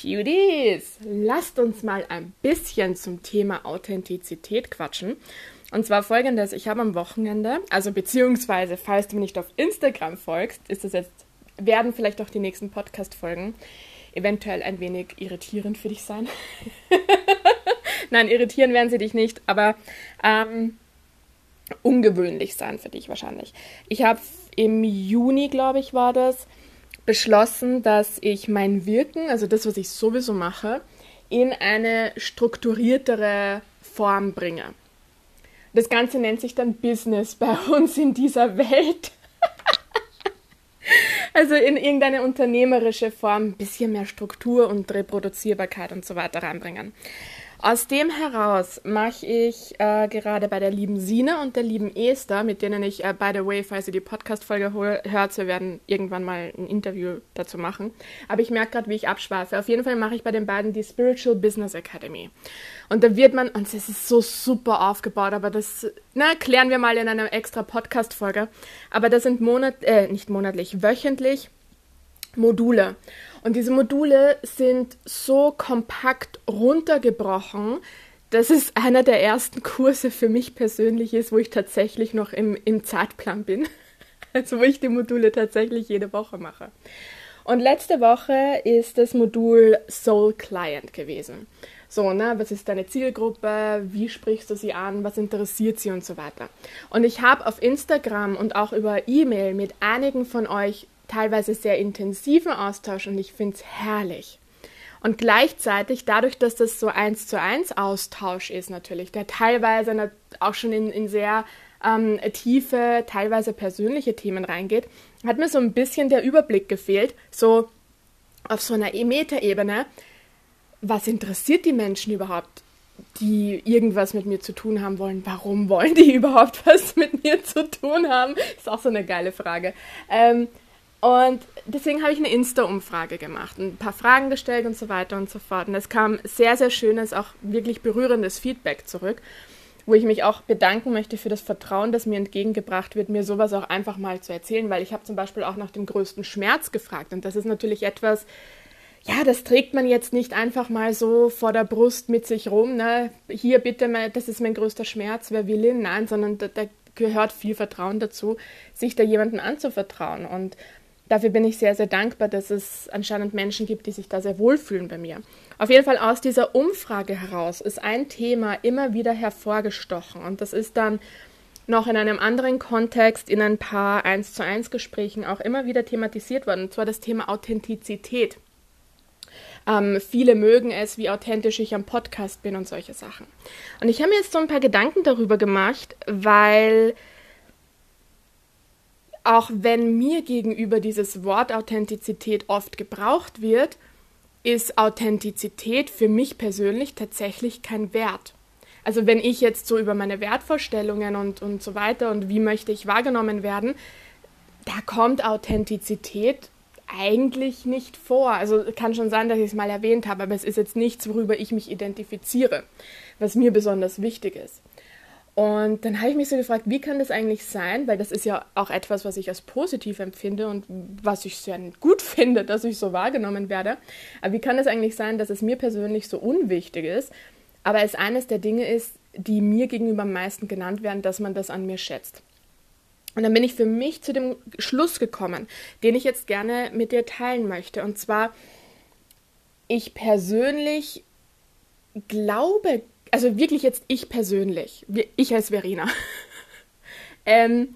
Cuties, lasst uns mal ein bisschen zum Thema Authentizität quatschen. Und zwar folgendes, ich habe am Wochenende, also beziehungsweise, falls du mir nicht auf Instagram folgst, ist das jetzt, werden vielleicht auch die nächsten Podcast-Folgen eventuell ein wenig irritierend für dich sein. Nein, irritieren werden sie dich nicht, aber ähm, ungewöhnlich sein für dich wahrscheinlich. Ich habe im Juni, glaube ich, war das, beschlossen, dass ich mein Wirken, also das, was ich sowieso mache, in eine strukturiertere Form bringe. Das Ganze nennt sich dann Business bei uns in dieser Welt. also in irgendeine unternehmerische Form, ein bisschen mehr Struktur und Reproduzierbarkeit und so weiter reinbringen. Aus dem heraus mache ich äh, gerade bei der lieben Sine und der lieben Esther, mit denen ich, äh, by the way, falls ihr die Podcast-Folge hört, wir werden irgendwann mal ein Interview dazu machen. Aber ich merke gerade, wie ich abschweife. Auf jeden Fall mache ich bei den beiden die Spiritual Business Academy. Und da wird man, und es ist so super aufgebaut, aber das, na, klären wir mal in einer extra Podcast-Folge. Aber das sind monat, äh, nicht monatlich, wöchentlich Module. Und diese Module sind so kompakt runtergebrochen, dass es einer der ersten Kurse für mich persönlich ist, wo ich tatsächlich noch im, im Zeitplan bin. Also wo ich die Module tatsächlich jede Woche mache. Und letzte Woche ist das Modul Soul Client gewesen. So, ne, was ist deine Zielgruppe? Wie sprichst du sie an? Was interessiert sie und so weiter? Und ich habe auf Instagram und auch über E-Mail mit einigen von euch teilweise sehr intensiven Austausch und ich finde es herrlich. Und gleichzeitig, dadurch, dass das so eins zu eins Austausch ist natürlich, der teilweise auch schon in, in sehr ähm, tiefe, teilweise persönliche Themen reingeht, hat mir so ein bisschen der Überblick gefehlt, so auf so einer Meta-Ebene, was interessiert die Menschen überhaupt, die irgendwas mit mir zu tun haben wollen? Warum wollen die überhaupt was mit mir zu tun haben? Ist auch so eine geile Frage. Ähm, und deswegen habe ich eine Insta-Umfrage gemacht, ein paar Fragen gestellt und so weiter und so fort. Und es kam sehr, sehr schönes, auch wirklich berührendes Feedback zurück, wo ich mich auch bedanken möchte für das Vertrauen, das mir entgegengebracht wird, mir sowas auch einfach mal zu erzählen, weil ich habe zum Beispiel auch nach dem größten Schmerz gefragt. Und das ist natürlich etwas, ja, das trägt man jetzt nicht einfach mal so vor der Brust mit sich rum. Ne? Hier bitte mal, das ist mein größter Schmerz, wer will ihn? Nein, sondern da, da gehört viel Vertrauen dazu, sich da jemanden anzuvertrauen. Und dafür bin ich sehr, sehr dankbar, dass es anscheinend Menschen gibt, die sich da sehr wohlfühlen bei mir. Auf jeden Fall aus dieser Umfrage heraus ist ein Thema immer wieder hervorgestochen und das ist dann noch in einem anderen Kontext, in ein paar 1 zu 1 Gesprächen auch immer wieder thematisiert worden, und zwar das Thema Authentizität. Ähm, viele mögen es, wie authentisch ich am Podcast bin und solche Sachen. Und ich habe mir jetzt so ein paar Gedanken darüber gemacht, weil auch wenn mir gegenüber dieses Wort Authentizität oft gebraucht wird, ist Authentizität für mich persönlich tatsächlich kein Wert. Also wenn ich jetzt so über meine Wertvorstellungen und, und so weiter und wie möchte ich wahrgenommen werden, da kommt Authentizität eigentlich nicht vor. Also kann schon sein, dass ich es mal erwähnt habe, aber es ist jetzt nichts, worüber ich mich identifiziere, was mir besonders wichtig ist. Und dann habe ich mich so gefragt, wie kann das eigentlich sein? Weil das ist ja auch etwas, was ich als positiv empfinde und was ich sehr gut finde, dass ich so wahrgenommen werde. Aber wie kann es eigentlich sein, dass es mir persönlich so unwichtig ist, aber es eines der Dinge ist, die mir gegenüber am meisten genannt werden, dass man das an mir schätzt? Und dann bin ich für mich zu dem Schluss gekommen, den ich jetzt gerne mit dir teilen möchte. Und zwar, ich persönlich glaube also wirklich jetzt ich persönlich, ich als Verena, ähm,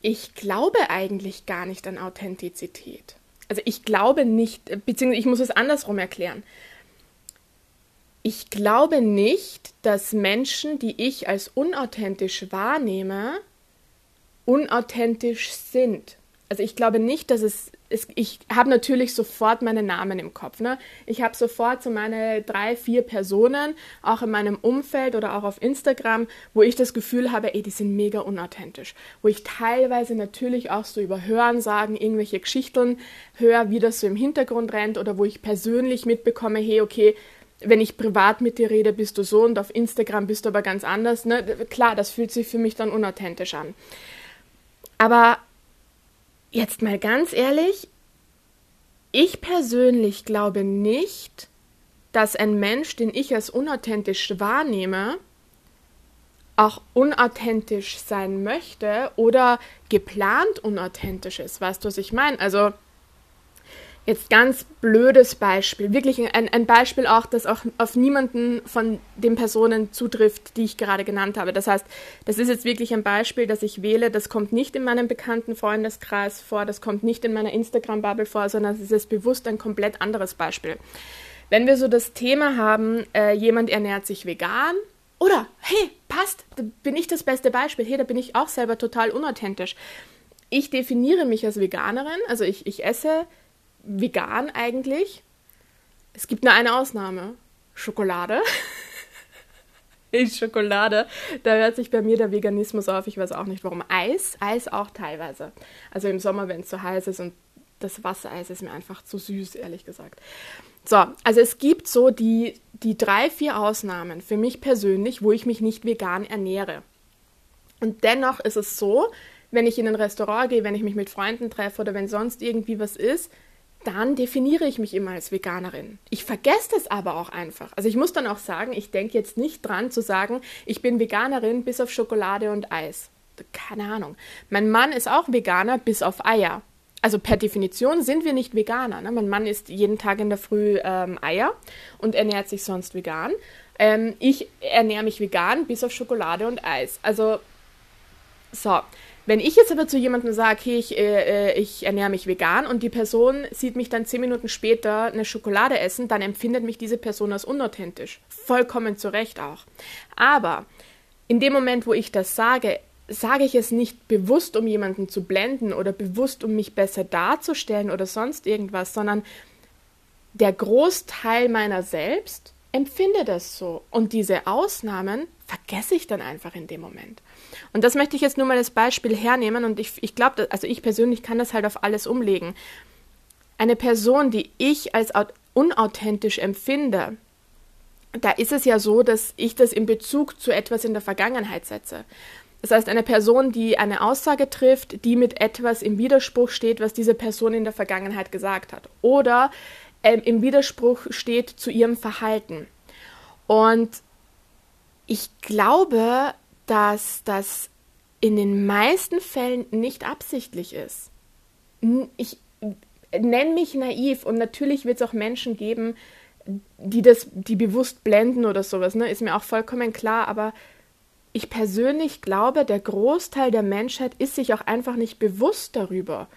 ich glaube eigentlich gar nicht an Authentizität. Also ich glaube nicht, beziehungsweise ich muss es andersrum erklären. Ich glaube nicht, dass Menschen, die ich als unauthentisch wahrnehme, unauthentisch sind. Also ich glaube nicht, dass es es, ich habe natürlich sofort meinen Namen im Kopf. Ne? Ich habe sofort so meine drei, vier Personen, auch in meinem Umfeld oder auch auf Instagram, wo ich das Gefühl habe, ey, die sind mega unauthentisch. Wo ich teilweise natürlich auch so über Hörensagen irgendwelche Geschichten höre, wie das so im Hintergrund rennt oder wo ich persönlich mitbekomme, hey, okay, wenn ich privat mit dir rede, bist du so und auf Instagram bist du aber ganz anders. Ne? Klar, das fühlt sich für mich dann unauthentisch an. Aber jetzt mal ganz ehrlich, ich persönlich glaube nicht, dass ein Mensch, den ich als unauthentisch wahrnehme, auch unauthentisch sein möchte oder geplant unauthentisch ist. Weißt du, was ich meine? Also jetzt ganz blödes Beispiel, wirklich ein, ein Beispiel auch, das auch auf niemanden von den Personen zutrifft, die ich gerade genannt habe. Das heißt, das ist jetzt wirklich ein Beispiel, das ich wähle, das kommt nicht in meinem bekannten Freundeskreis vor, das kommt nicht in meiner Instagram-Bubble vor, sondern es ist bewusst ein komplett anderes Beispiel. Wenn wir so das Thema haben, äh, jemand ernährt sich vegan, oder, hey, passt, da bin ich das beste Beispiel. Hey, da bin ich auch selber total unauthentisch. Ich definiere mich als Veganerin, also ich, ich esse vegan eigentlich. Es gibt nur eine Ausnahme. Schokolade. Schokolade. Da hört sich bei mir der Veganismus auf. Ich weiß auch nicht warum. Eis, Eis auch teilweise. Also im Sommer, wenn es zu heiß ist und das Wassereis ist mir einfach zu süß, ehrlich gesagt. So, also es gibt so die, die drei, vier Ausnahmen für mich persönlich, wo ich mich nicht vegan ernähre. Und dennoch ist es so, wenn ich in ein Restaurant gehe, wenn ich mich mit Freunden treffe oder wenn sonst irgendwie was ist, dann definiere ich mich immer als Veganerin. Ich vergesse das aber auch einfach. Also ich muss dann auch sagen, ich denke jetzt nicht dran zu sagen, ich bin Veganerin bis auf Schokolade und Eis. Keine Ahnung. Mein Mann ist auch Veganer bis auf Eier also per Definition sind wir nicht Veganer. Ne? Mein Mann isst jeden Tag in der Früh ähm, Eier und ernährt sich sonst vegan. Ähm, ich ernähre mich vegan bis auf Schokolade und Eis. Also, so. Wenn ich jetzt aber zu jemandem sage, okay, ich, äh, äh, ich ernähre mich vegan und die Person sieht mich dann zehn Minuten später eine Schokolade essen, dann empfindet mich diese Person als unauthentisch. Vollkommen zu Recht auch. Aber in dem Moment, wo ich das sage, sage ich es nicht bewusst, um jemanden zu blenden oder bewusst, um mich besser darzustellen oder sonst irgendwas, sondern der Großteil meiner selbst empfinde das so. Und diese Ausnahmen vergesse ich dann einfach in dem Moment. Und das möchte ich jetzt nur mal als Beispiel hernehmen und ich, ich glaube, also ich persönlich kann das halt auf alles umlegen. Eine Person, die ich als unauthentisch empfinde, da ist es ja so, dass ich das in Bezug zu etwas in der Vergangenheit setze. Das heißt, eine Person, die eine Aussage trifft, die mit etwas im Widerspruch steht, was diese Person in der Vergangenheit gesagt hat. Oder ähm, im Widerspruch steht zu ihrem Verhalten. Und ich glaube, dass das in den meisten Fällen nicht absichtlich ist. Ich nenne mich naiv und natürlich wird es auch Menschen geben, die das, die bewusst blenden oder sowas, ne? Ist mir auch vollkommen klar, aber ich persönlich glaube, der Großteil der Menschheit ist sich auch einfach nicht bewusst darüber,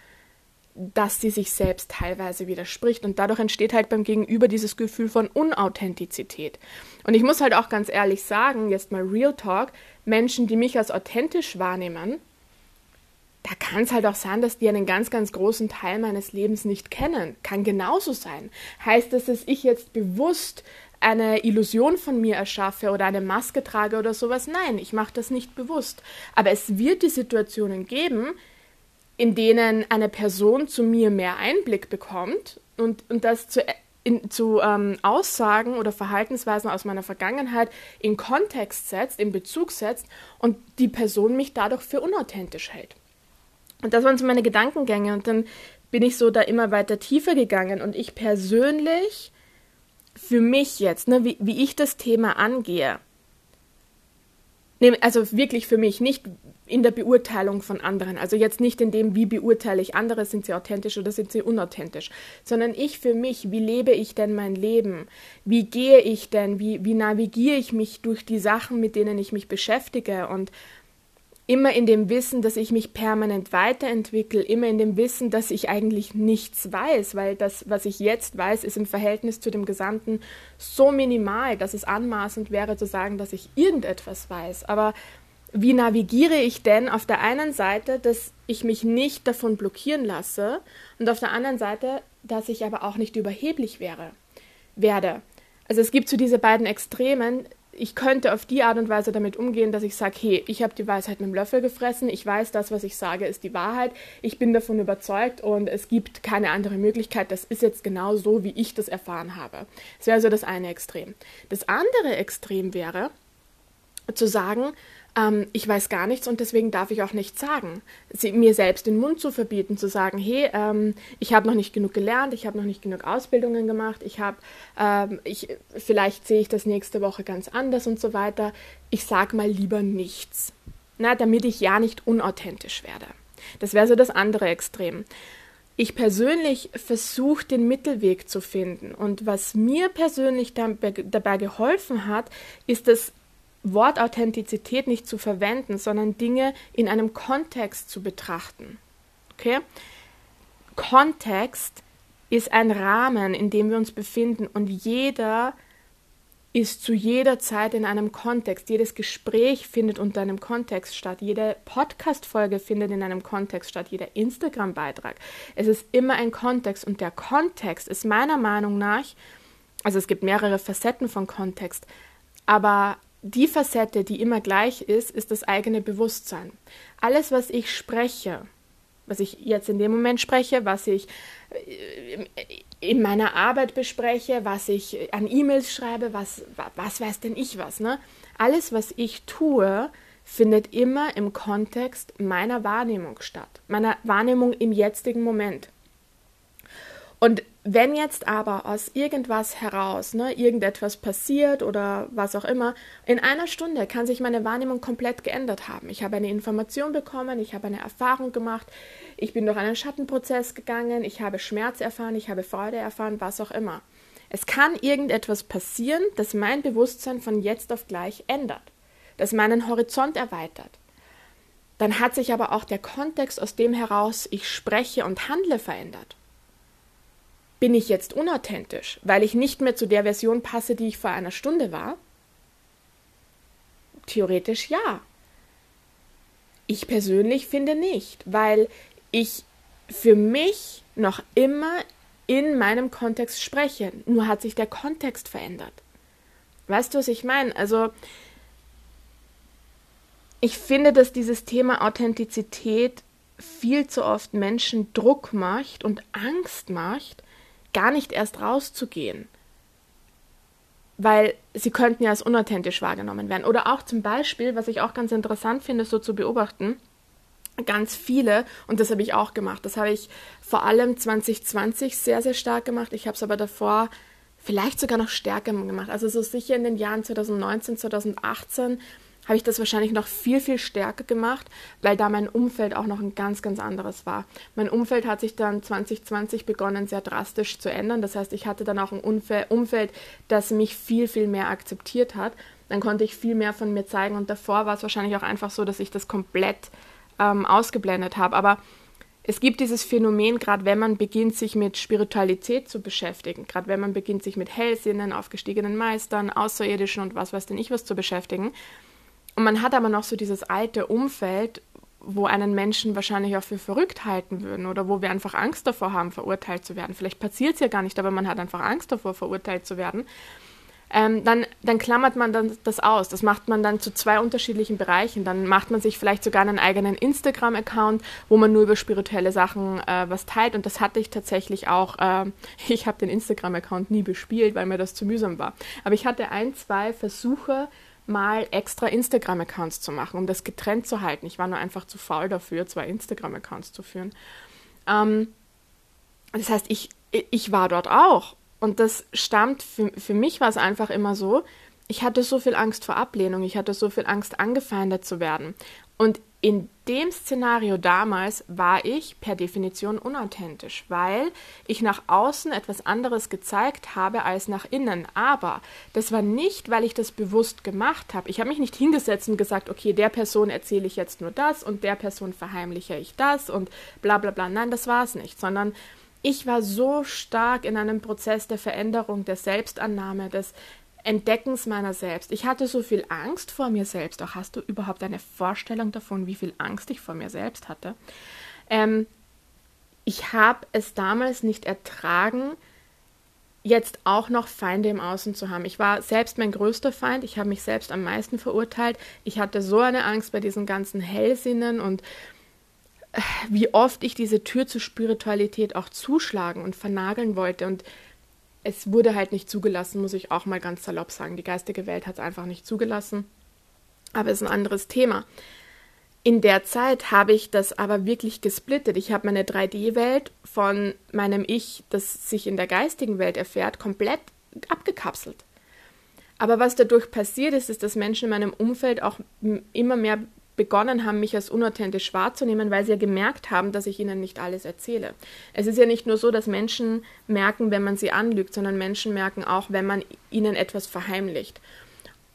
dass sie sich selbst teilweise widerspricht. Und dadurch entsteht halt beim Gegenüber dieses Gefühl von Unauthentizität. Und ich muss halt auch ganz ehrlich sagen, jetzt mal Real Talk, Menschen, die mich als authentisch wahrnehmen, da kann es halt auch sein, dass die einen ganz, ganz großen Teil meines Lebens nicht kennen. Kann genauso sein. Heißt das, dass ich jetzt bewusst eine Illusion von mir erschaffe oder eine Maske trage oder sowas. Nein, ich mache das nicht bewusst. Aber es wird die Situationen geben, in denen eine Person zu mir mehr Einblick bekommt und, und das zu, in, zu ähm, Aussagen oder Verhaltensweisen aus meiner Vergangenheit in Kontext setzt, in Bezug setzt und die Person mich dadurch für unauthentisch hält. Und das waren so meine Gedankengänge und dann bin ich so da immer weiter tiefer gegangen und ich persönlich für mich jetzt, ne, wie, wie ich das Thema angehe, also wirklich für mich, nicht in der Beurteilung von anderen, also jetzt nicht in dem, wie beurteile ich andere, sind sie authentisch oder sind sie unauthentisch, sondern ich für mich, wie lebe ich denn mein Leben, wie gehe ich denn, wie, wie navigiere ich mich durch die Sachen, mit denen ich mich beschäftige? Und immer in dem Wissen, dass ich mich permanent weiterentwickle, immer in dem Wissen, dass ich eigentlich nichts weiß, weil das, was ich jetzt weiß, ist im Verhältnis zu dem Gesamten so minimal, dass es anmaßend wäre zu sagen, dass ich irgendetwas weiß. Aber wie navigiere ich denn auf der einen Seite, dass ich mich nicht davon blockieren lasse und auf der anderen Seite, dass ich aber auch nicht überheblich wäre, werde? Also es gibt so diese beiden Extremen, ich könnte auf die Art und Weise damit umgehen, dass ich sage, hey, ich habe die Weisheit mit dem Löffel gefressen, ich weiß, das, was ich sage, ist die Wahrheit, ich bin davon überzeugt und es gibt keine andere Möglichkeit, das ist jetzt genau so, wie ich das erfahren habe. Das wäre also das eine Extrem. Das andere Extrem wäre, zu sagen, ähm, ich weiß gar nichts und deswegen darf ich auch nichts sagen. Sie, mir selbst den Mund zu verbieten, zu sagen, hey, ähm, ich habe noch nicht genug gelernt, ich habe noch nicht genug Ausbildungen gemacht, ich habe, ähm, ich, vielleicht sehe ich das nächste Woche ganz anders und so weiter. Ich sage mal lieber nichts, na, damit ich ja nicht unauthentisch werde. Das wäre so das andere Extrem. Ich persönlich versuche den Mittelweg zu finden und was mir persönlich dabei geholfen hat, ist das Wort Authentizität nicht zu verwenden, sondern Dinge in einem Kontext zu betrachten. Okay? Kontext ist ein Rahmen, in dem wir uns befinden und jeder ist zu jeder Zeit in einem Kontext. Jedes Gespräch findet unter einem Kontext statt. Jede Podcast-Folge findet in einem Kontext statt. Jeder Instagram-Beitrag. Es ist immer ein Kontext und der Kontext ist meiner Meinung nach, also es gibt mehrere Facetten von Kontext, aber die Facette, die immer gleich ist, ist das eigene Bewusstsein. Alles, was ich spreche, was ich jetzt in dem Moment spreche, was ich äh, in meiner Arbeit bespreche, was ich an E-Mails schreibe, was, was weiß denn ich was, ne? Alles, was ich tue, findet immer im Kontext meiner Wahrnehmung statt, meiner Wahrnehmung im jetzigen Moment. Und wenn jetzt aber aus irgendwas heraus, ne, irgendetwas passiert oder was auch immer, in einer Stunde kann sich meine Wahrnehmung komplett geändert haben. Ich habe eine Information bekommen, ich habe eine Erfahrung gemacht, ich bin durch einen Schattenprozess gegangen, ich habe Schmerz erfahren, ich habe Freude erfahren, was auch immer. Es kann irgendetwas passieren, das mein Bewusstsein von jetzt auf gleich ändert, das meinen Horizont erweitert. Dann hat sich aber auch der Kontext, aus dem heraus ich spreche und handle, verändert. Bin ich jetzt unauthentisch, weil ich nicht mehr zu der Version passe, die ich vor einer Stunde war? Theoretisch ja. Ich persönlich finde nicht, weil ich für mich noch immer in meinem Kontext spreche. Nur hat sich der Kontext verändert. Weißt du, was ich meine? Also, ich finde, dass dieses Thema Authentizität viel zu oft Menschen Druck macht und Angst macht, gar nicht erst rauszugehen. Weil sie könnten ja als unauthentisch wahrgenommen werden. Oder auch zum Beispiel, was ich auch ganz interessant finde, so zu beobachten, ganz viele, und das habe ich auch gemacht, das habe ich vor allem 2020 sehr, sehr stark gemacht. Ich habe es aber davor vielleicht sogar noch stärker gemacht. Also so sicher in den Jahren 2019, 2018 habe ich das wahrscheinlich noch viel, viel stärker gemacht, weil da mein Umfeld auch noch ein ganz, ganz anderes war. Mein Umfeld hat sich dann 2020 begonnen, sehr drastisch zu ändern. Das heißt, ich hatte dann auch ein Umfeld, das mich viel, viel mehr akzeptiert hat. Dann konnte ich viel mehr von mir zeigen und davor war es wahrscheinlich auch einfach so, dass ich das komplett ähm, ausgeblendet habe. Aber es gibt dieses Phänomen, gerade wenn man beginnt, sich mit Spiritualität zu beschäftigen, gerade wenn man beginnt, sich mit Hellsinnen, aufgestiegenen Meistern, Außerirdischen und was weiß denn ich was zu beschäftigen, und man hat aber noch so dieses alte Umfeld, wo einen Menschen wahrscheinlich auch für verrückt halten würden oder wo wir einfach Angst davor haben, verurteilt zu werden. Vielleicht passiert es ja gar nicht, aber man hat einfach Angst davor, verurteilt zu werden. Ähm, dann, dann klammert man dann das aus. Das macht man dann zu zwei unterschiedlichen Bereichen. Dann macht man sich vielleicht sogar einen eigenen Instagram-Account, wo man nur über spirituelle Sachen äh, was teilt. Und das hatte ich tatsächlich auch. Äh, ich habe den Instagram-Account nie bespielt, weil mir das zu mühsam war. Aber ich hatte ein, zwei Versuche, mal extra Instagram-Accounts zu machen, um das getrennt zu halten. Ich war nur einfach zu faul dafür, zwei Instagram-Accounts zu führen. Ähm, das heißt, ich, ich war dort auch. Und das stammt, für, für mich war es einfach immer so, ich hatte so viel Angst vor Ablehnung, ich hatte so viel Angst, angefeindet zu werden. Und in dem Szenario damals war ich per Definition unauthentisch, weil ich nach außen etwas anderes gezeigt habe als nach innen. Aber das war nicht, weil ich das bewusst gemacht habe. Ich habe mich nicht hingesetzt und gesagt, okay, der Person erzähle ich jetzt nur das und der Person verheimliche ich das und bla bla bla. Nein, das war es nicht, sondern ich war so stark in einem Prozess der Veränderung, der Selbstannahme, des Entdeckens meiner selbst. Ich hatte so viel Angst vor mir selbst. Auch hast du überhaupt eine Vorstellung davon, wie viel Angst ich vor mir selbst hatte? Ähm, ich habe es damals nicht ertragen, jetzt auch noch Feinde im Außen zu haben. Ich war selbst mein größter Feind. Ich habe mich selbst am meisten verurteilt. Ich hatte so eine Angst bei diesen ganzen Hellsinnen und äh, wie oft ich diese Tür zur Spiritualität auch zuschlagen und vernageln wollte. Und es wurde halt nicht zugelassen, muss ich auch mal ganz salopp sagen. Die geistige Welt hat es einfach nicht zugelassen. Aber es ist ein anderes Thema. In der Zeit habe ich das aber wirklich gesplittet. Ich habe meine 3D-Welt von meinem Ich, das sich in der geistigen Welt erfährt, komplett abgekapselt. Aber was dadurch passiert ist, ist, dass Menschen in meinem Umfeld auch immer mehr begonnen haben, mich als unauthentisch wahrzunehmen, weil sie ja gemerkt haben, dass ich ihnen nicht alles erzähle. Es ist ja nicht nur so, dass Menschen merken, wenn man sie anlügt, sondern Menschen merken auch, wenn man ihnen etwas verheimlicht.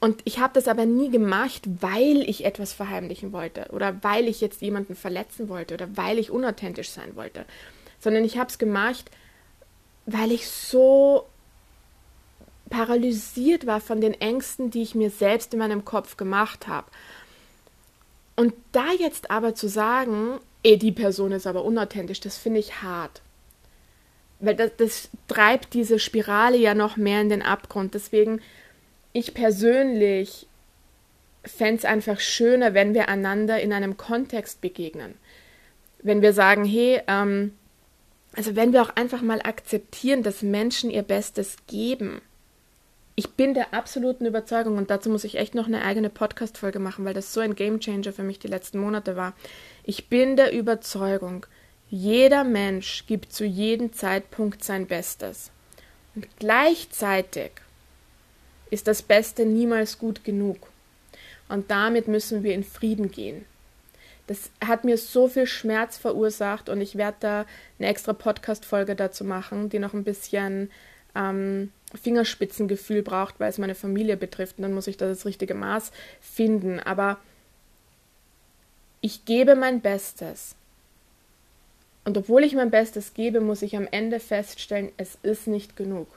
Und ich habe das aber nie gemacht, weil ich etwas verheimlichen wollte oder weil ich jetzt jemanden verletzen wollte oder weil ich unauthentisch sein wollte, sondern ich habe es gemacht, weil ich so paralysiert war von den Ängsten, die ich mir selbst in meinem Kopf gemacht habe. Und da jetzt aber zu sagen, eh, die Person ist aber unauthentisch, das finde ich hart. Weil das, das treibt diese Spirale ja noch mehr in den Abgrund. Deswegen, ich persönlich fände es einfach schöner, wenn wir einander in einem Kontext begegnen. Wenn wir sagen, hey, ähm, also wenn wir auch einfach mal akzeptieren, dass Menschen ihr Bestes geben ich bin der absoluten Überzeugung, und dazu muss ich echt noch eine eigene Podcast-Folge machen, weil das so ein Gamechanger für mich die letzten Monate war. Ich bin der Überzeugung, jeder Mensch gibt zu jedem Zeitpunkt sein Bestes. Und gleichzeitig ist das Beste niemals gut genug. Und damit müssen wir in Frieden gehen. Das hat mir so viel Schmerz verursacht und ich werde da eine extra Podcast-Folge dazu machen, die noch ein bisschen ähm, Fingerspitzengefühl braucht, weil es meine Familie betrifft. Und dann muss ich da das richtige Maß finden. Aber ich gebe mein Bestes. Und obwohl ich mein Bestes gebe, muss ich am Ende feststellen, es ist nicht genug.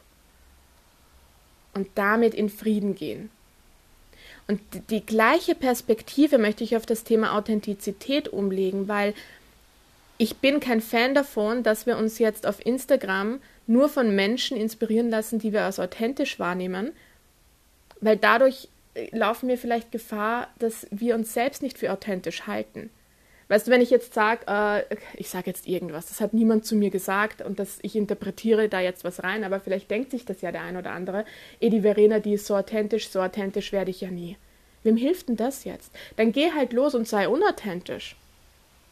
Und damit in Frieden gehen. Und die gleiche Perspektive möchte ich auf das Thema Authentizität umlegen, weil ich bin kein Fan davon, dass wir uns jetzt auf Instagram nur von Menschen inspirieren lassen, die wir als authentisch wahrnehmen, weil dadurch äh, laufen wir vielleicht Gefahr, dass wir uns selbst nicht für authentisch halten. Weißt du, wenn ich jetzt sage, äh, ich sage jetzt irgendwas, das hat niemand zu mir gesagt und das, ich interpretiere da jetzt was rein, aber vielleicht denkt sich das ja der ein oder andere, eh, die Verena, die ist so authentisch, so authentisch werde ich ja nie. Wem hilft denn das jetzt? Dann geh halt los und sei unauthentisch.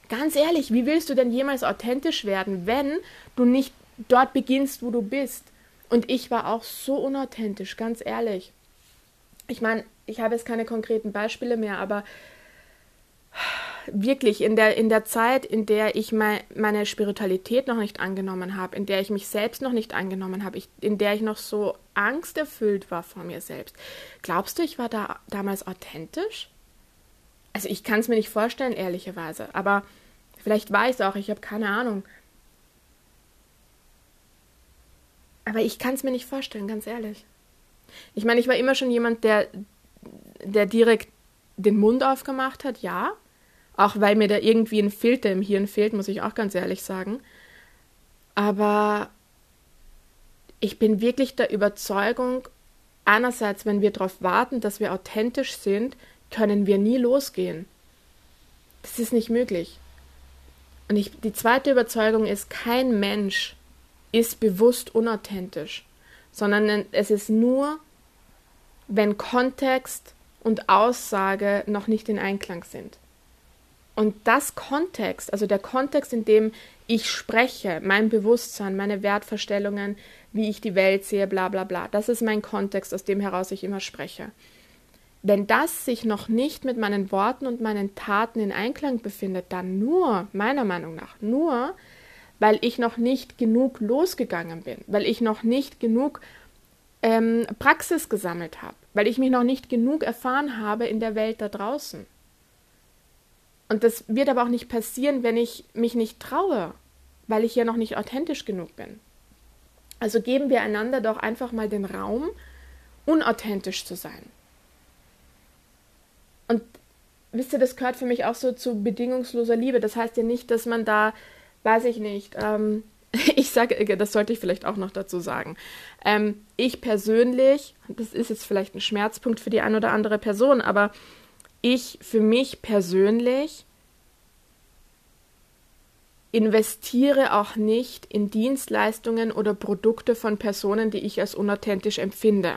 Ganz ehrlich, wie willst du denn jemals authentisch werden, wenn du nicht dort beginnst, wo du bist? Und ich war auch so unauthentisch, ganz ehrlich. Ich meine, ich habe jetzt keine konkreten Beispiele mehr, aber wirklich in der, in der Zeit, in der ich mein, meine Spiritualität noch nicht angenommen habe, in der ich mich selbst noch nicht angenommen habe, in der ich noch so angsterfüllt war vor mir selbst. Glaubst du, ich war da damals authentisch? Also ich kann es mir nicht vorstellen, ehrlicherweise. Aber vielleicht war ich es auch, ich habe keine Ahnung. Aber ich kann es mir nicht vorstellen, ganz ehrlich. Ich meine, ich war immer schon jemand, der, der direkt den Mund aufgemacht hat, ja. Auch weil mir da irgendwie ein Filter im Hirn fehlt, muss ich auch ganz ehrlich sagen. Aber ich bin wirklich der Überzeugung, einerseits, wenn wir darauf warten, dass wir authentisch sind, können wir nie losgehen. Das ist nicht möglich. Und ich, die zweite Überzeugung ist, kein Mensch ist bewusst unauthentisch, sondern es ist nur, wenn Kontext und Aussage noch nicht in Einklang sind. Und das Kontext, also der Kontext, in dem ich spreche, mein Bewusstsein, meine Wertvorstellungen, wie ich die Welt sehe, bla bla bla, das ist mein Kontext, aus dem heraus ich immer spreche. Wenn das sich noch nicht mit meinen Worten und meinen Taten in Einklang befindet, dann nur, meiner Meinung nach, nur, weil ich noch nicht genug losgegangen bin, weil ich noch nicht genug ähm, Praxis gesammelt habe, weil ich mich noch nicht genug erfahren habe in der Welt da draußen. Und das wird aber auch nicht passieren, wenn ich mich nicht traue, weil ich ja noch nicht authentisch genug bin. Also geben wir einander doch einfach mal den Raum, unauthentisch zu sein. Und wisst ihr, das gehört für mich auch so zu bedingungsloser Liebe. Das heißt ja nicht, dass man da, weiß ich nicht, ähm, ich sage, das sollte ich vielleicht auch noch dazu sagen. Ähm, ich persönlich, das ist jetzt vielleicht ein Schmerzpunkt für die eine oder andere Person, aber ich für mich persönlich investiere auch nicht in Dienstleistungen oder Produkte von Personen, die ich als unauthentisch empfinde.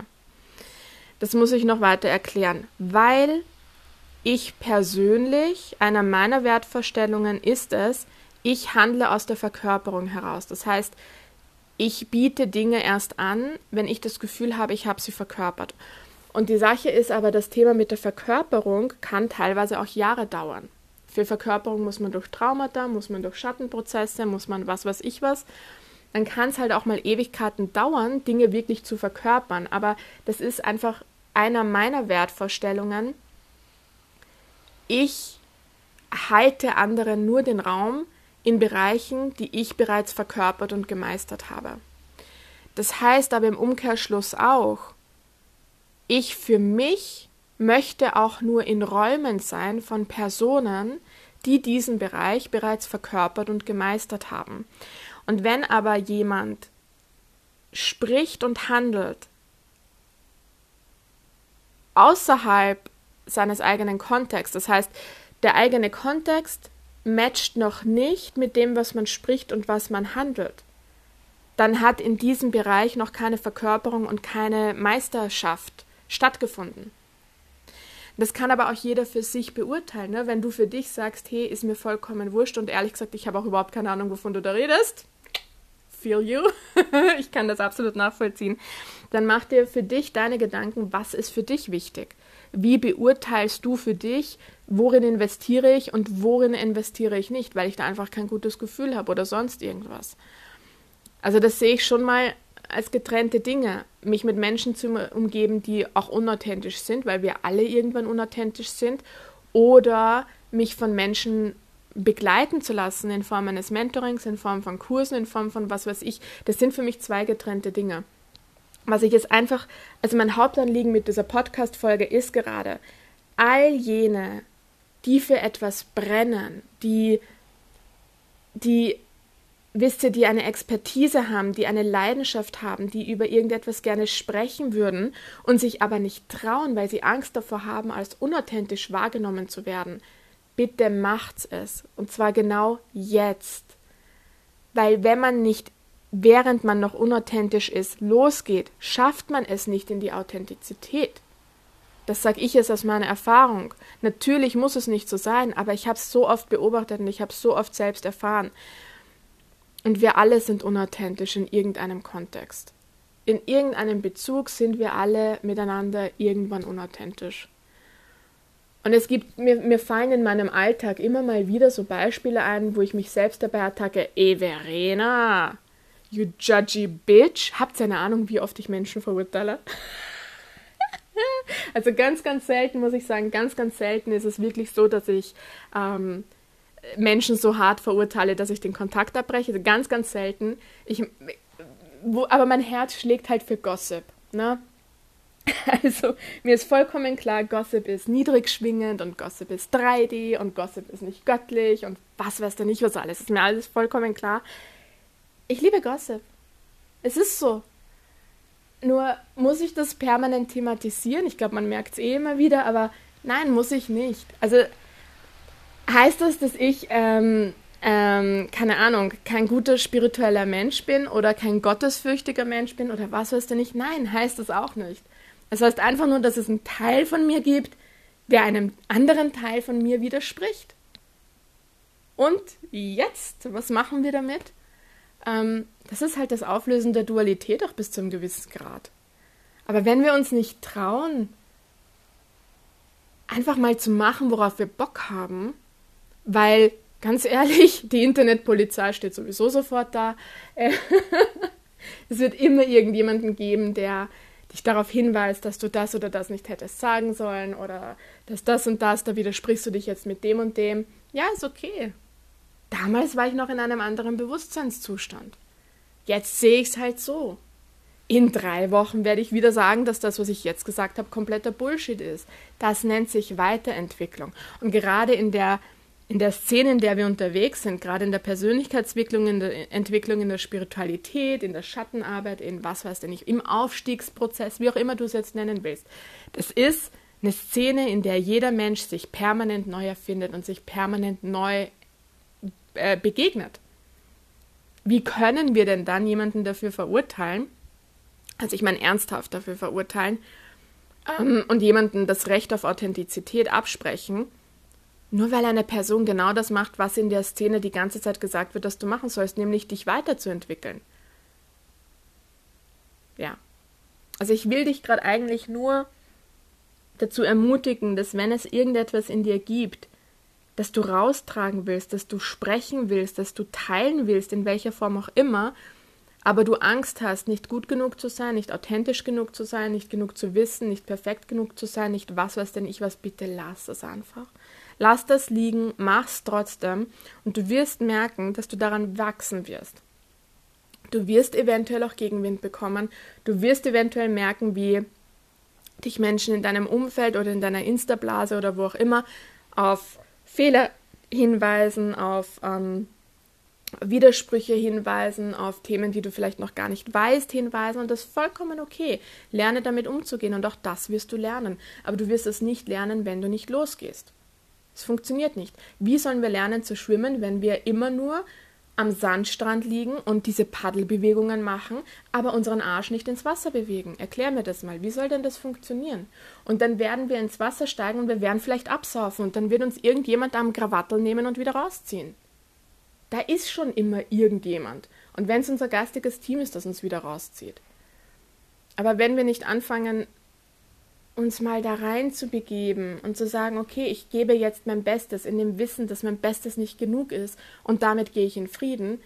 Das muss ich noch weiter erklären, weil ich persönlich, einer meiner Wertvorstellungen ist es, ich handle aus der Verkörperung heraus. Das heißt, ich biete Dinge erst an, wenn ich das Gefühl habe, ich habe sie verkörpert. Und die Sache ist aber, das Thema mit der Verkörperung kann teilweise auch Jahre dauern. Für Verkörperung muss man durch Traumata, muss man durch Schattenprozesse, muss man was weiß ich was. Dann kann es halt auch mal Ewigkeiten dauern, Dinge wirklich zu verkörpern. Aber das ist einfach einer meiner Wertvorstellungen. Ich halte anderen nur den Raum, in Bereichen, die ich bereits verkörpert und gemeistert habe. Das heißt aber im Umkehrschluss auch, ich für mich möchte auch nur in Räumen sein von Personen, die diesen Bereich bereits verkörpert und gemeistert haben. Und wenn aber jemand spricht und handelt außerhalb seines eigenen Kontexts, das heißt, der eigene Kontext matcht noch nicht mit dem, was man spricht und was man handelt, dann hat in diesem Bereich noch keine Verkörperung und keine Meisterschaft stattgefunden. Das kann aber auch jeder für sich beurteilen. Ne? Wenn du für dich sagst, hey, ist mir vollkommen wurscht und ehrlich gesagt, ich habe auch überhaupt keine Ahnung, wovon du da redest. Feel you. ich kann das absolut nachvollziehen. Dann mach dir für dich deine Gedanken, was ist für dich wichtig. Wie beurteilst du für dich, worin investiere ich und worin investiere ich nicht, weil ich da einfach kein gutes Gefühl habe oder sonst irgendwas. Also das sehe ich schon mal als getrennte Dinge, mich mit Menschen zu umgeben, die auch unauthentisch sind, weil wir alle irgendwann unauthentisch sind, oder mich von Menschen begleiten zu lassen in Form eines Mentorings, in Form von Kursen, in Form von was weiß ich. Das sind für mich zwei getrennte Dinge. Was ich jetzt einfach, also mein Hauptanliegen mit dieser Podcast-Folge ist gerade, all jene die für etwas brennen, die, die, wisst ihr, die eine Expertise haben, die eine Leidenschaft haben, die über irgendetwas gerne sprechen würden und sich aber nicht trauen, weil sie Angst davor haben, als unauthentisch wahrgenommen zu werden. Bitte macht's es. Und zwar genau jetzt. Weil wenn man nicht während man noch unauthentisch ist, losgeht, schafft man es nicht in die Authentizität. Das sage ich jetzt aus meiner Erfahrung. Natürlich muss es nicht so sein, aber ich habe es so oft beobachtet und ich habe es so oft selbst erfahren. Und wir alle sind unauthentisch in irgendeinem Kontext. In irgendeinem Bezug sind wir alle miteinander irgendwann unauthentisch. Und es gibt, mir, mir fallen in meinem Alltag immer mal wieder so Beispiele ein, wo ich mich selbst dabei attacke, ey Verena, you judgy bitch. Habt ihr eine Ahnung, wie oft ich Menschen verurteile? Also ganz, ganz selten muss ich sagen, ganz, ganz selten ist es wirklich so, dass ich ähm, Menschen so hart verurteile, dass ich den Kontakt abbreche. Also ganz, ganz selten. Ich, wo, aber mein Herz schlägt halt für Gossip. Ne? Also mir ist vollkommen klar, Gossip ist niedrig schwingend und Gossip ist 3D und Gossip ist nicht göttlich und was weiß der nicht was alles. Ist mir alles vollkommen klar. Ich liebe Gossip. Es ist so. Nur muss ich das permanent thematisieren? Ich glaube, man merkt es eh immer wieder, aber nein, muss ich nicht. Also heißt das, dass ich, ähm, ähm, keine Ahnung, kein guter spiritueller Mensch bin oder kein gottesfürchtiger Mensch bin oder was weiß du nicht? Nein, heißt das auch nicht. Es heißt einfach nur, dass es einen Teil von mir gibt, der einem anderen Teil von mir widerspricht. Und jetzt, was machen wir damit? Ähm, das ist halt das Auflösen der Dualität auch bis zu einem gewissen Grad. Aber wenn wir uns nicht trauen, einfach mal zu machen, worauf wir Bock haben, weil ganz ehrlich, die Internetpolizei steht sowieso sofort da. es wird immer irgendjemanden geben, der dich darauf hinweist, dass du das oder das nicht hättest sagen sollen oder dass das und das, da widersprichst du dich jetzt mit dem und dem. Ja, ist okay. Damals war ich noch in einem anderen Bewusstseinszustand. Jetzt sehe ich es halt so. In drei Wochen werde ich wieder sagen, dass das, was ich jetzt gesagt habe, kompletter Bullshit ist. Das nennt sich Weiterentwicklung. Und gerade in der, in der Szene, in der wir unterwegs sind, gerade in der Persönlichkeitsentwicklung, in der Entwicklung in der Spiritualität, in der Schattenarbeit, in was weiß ich nicht, im Aufstiegsprozess, wie auch immer du es jetzt nennen willst, das ist eine Szene, in der jeder Mensch sich permanent neu erfindet und sich permanent neu äh, begegnet. Wie können wir denn dann jemanden dafür verurteilen? Also ich meine ernsthaft dafür verurteilen, ähm, und jemandem das Recht auf Authentizität absprechen, nur weil eine Person genau das macht, was in der Szene die ganze Zeit gesagt wird, dass du machen sollst, nämlich dich weiterzuentwickeln. Ja. Also ich will dich gerade eigentlich nur dazu ermutigen, dass wenn es irgendetwas in dir gibt, das du raustragen willst, dass du sprechen willst, dass du teilen willst, in welcher Form auch immer, aber du Angst hast, nicht gut genug zu sein, nicht authentisch genug zu sein, nicht genug zu wissen, nicht perfekt genug zu sein, nicht was weiß denn ich was, bitte lass es einfach. Lass das liegen, mach's trotzdem und du wirst merken, dass du daran wachsen wirst. Du wirst eventuell auch Gegenwind bekommen, du wirst eventuell merken, wie dich Menschen in deinem Umfeld oder in deiner Insta-Blase oder wo auch immer auf Fehler hinweisen, auf ähm, Widersprüche hinweisen, auf Themen, die du vielleicht noch gar nicht weißt, hinweisen und das ist vollkommen okay. Lerne damit umzugehen und auch das wirst du lernen. Aber du wirst es nicht lernen, wenn du nicht losgehst. Es funktioniert nicht. Wie sollen wir lernen zu schwimmen, wenn wir immer nur am Sandstrand liegen und diese Paddelbewegungen machen, aber unseren Arsch nicht ins Wasser bewegen. Erklär mir das mal. Wie soll denn das funktionieren? Und dann werden wir ins Wasser steigen und wir werden vielleicht absaufen und dann wird uns irgendjemand am Krawattel nehmen und wieder rausziehen. Da ist schon immer irgendjemand. Und wenn es unser geistiges Team ist, das uns wieder rauszieht. Aber wenn wir nicht anfangen, uns mal da rein zu begeben und zu sagen, okay, ich gebe jetzt mein Bestes in dem Wissen, dass mein Bestes nicht genug ist und damit gehe ich in Frieden,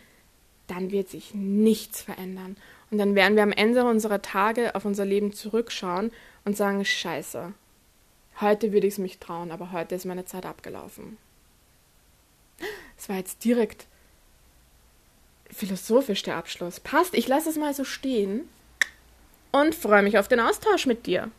dann wird sich nichts verändern. Und dann werden wir am Ende unserer Tage auf unser Leben zurückschauen und sagen, scheiße, heute würde ich es mich trauen, aber heute ist meine Zeit abgelaufen. Es war jetzt direkt philosophisch der Abschluss. Passt, ich lasse es mal so stehen und freue mich auf den Austausch mit dir.